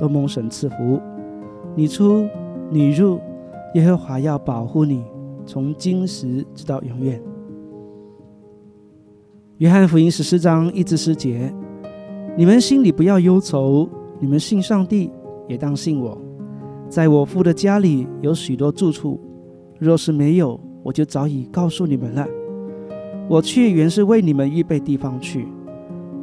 都蒙神赐福，你出你入，耶和华要保护你，从今时直到永远。约翰福音十四章一至四节：你们心里不要忧愁，你们信上帝，也当信我。在我父的家里有许多住处，若是没有，我就早已告诉你们了。我去原是为你们预备地方去。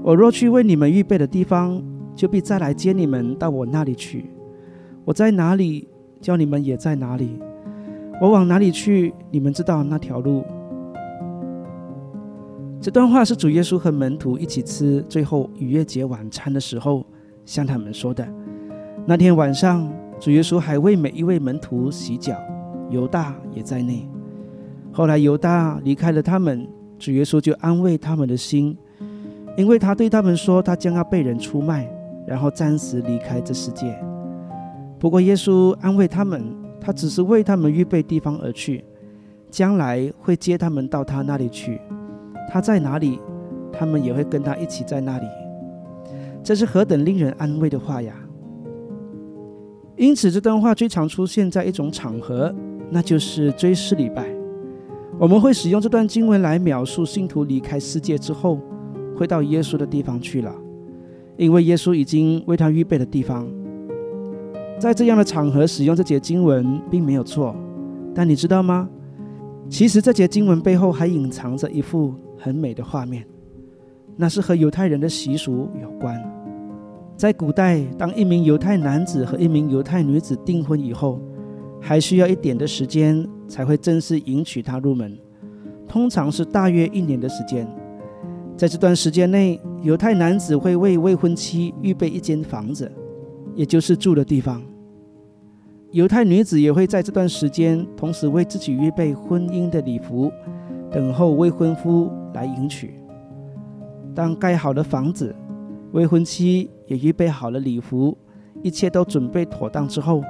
我若去为你们预备的地方，就必再来接你们到我那里去。我在哪里，叫你们也在哪里。我往哪里去，你们知道那条路。这段话是主耶稣和门徒一起吃最后逾越节晚餐的时候向他们说的。那天晚上，主耶稣还为每一位门徒洗脚，犹大也在内。后来犹大离开了他们，主耶稣就安慰他们的心，因为他对他们说，他将要被人出卖。然后暂时离开这世界。不过耶稣安慰他们，他只是为他们预备地方而去，将来会接他们到他那里去。他在哪里，他们也会跟他一起在那里。这是何等令人安慰的话呀！因此，这段话最常出现在一种场合，那就是追思礼拜。我们会使用这段经文来描述信徒离开世界之后，会到耶稣的地方去了。因为耶稣已经为他预备的地方，在这样的场合使用这节经文并没有错，但你知道吗？其实这节经文背后还隐藏着一幅很美的画面，那是和犹太人的习俗有关。在古代，当一名犹太男子和一名犹太女子订婚以后，还需要一点的时间才会正式迎娶她入门，通常是大约一年的时间。在这段时间内，犹太男子会为未婚妻预备一间房子，也就是住的地方。犹太女子也会在这段时间同时为自己预备婚姻的礼服，等候未婚夫来迎娶。当盖好了房子，未婚妻也预备好了礼服，一切都准备妥当之后，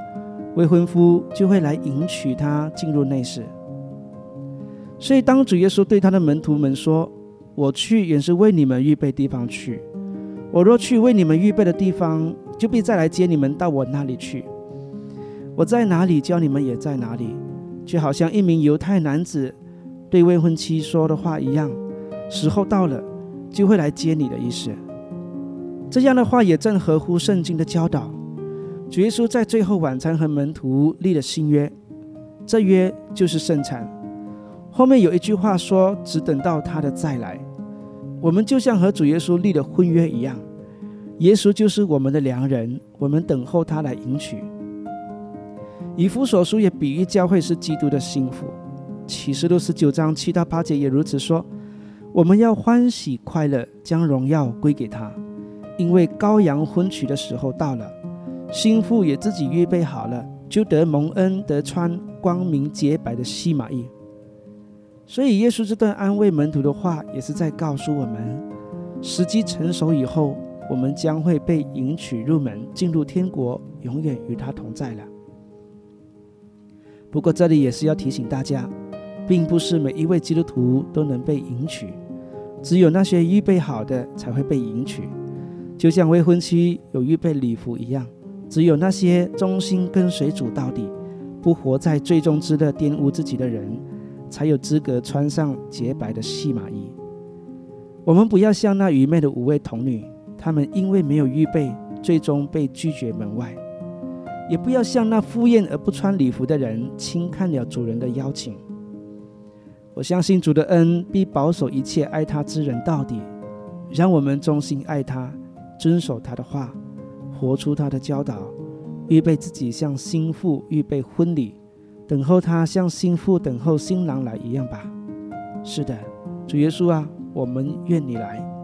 未婚夫就会来迎娶她进入内室。所以，当主耶稣对他的门徒们说，我去也是为你们预备地方去。我若去为你们预备的地方，就必再来接你们到我那里去。我在哪里，教你们也在哪里，就好像一名犹太男子对未婚妻说的话一样。时候到了，就会来接你的意思。这样的话也正合乎圣经的教导。主耶稣在最后晚餐和门徒立了新约，这约就是圣餐。后面有一句话说：“只等到他的再来。”我们就像和主耶稣立了婚约一样，耶稣就是我们的良人，我们等候他来迎娶。以弗所书也比喻教会是基督的幸福，启示录十九章七到八节也如此说：我们要欢喜快乐，将荣耀归给他，因为羔羊婚娶的时候到了，心腹也自己预备好了，就得蒙恩，得穿光明洁白的细麻衣。所以，耶稣这段安慰门徒的话，也是在告诉我们：时机成熟以后，我们将会被迎娶入门，进入天国，永远与他同在了。不过，这里也是要提醒大家，并不是每一位基督徒都能被迎娶，只有那些预备好的才会被迎娶，就像未婚妻有预备礼服一样，只有那些忠心跟随主到底，不活在最终之乐玷污自己的人。才有资格穿上洁白的细麻衣。我们不要像那愚昧的五位童女，她们因为没有预备，最终被拒绝门外；也不要像那敷衍而不穿礼服的人，轻看了主人的邀请。我相信主的恩必保守一切爱他之人到底，让我们忠心爱他，遵守他的话，活出他的教导，预备自己向心腹预备婚礼。等候他像新妇等候新郎来一样吧。是的，主耶稣啊，我们愿你来。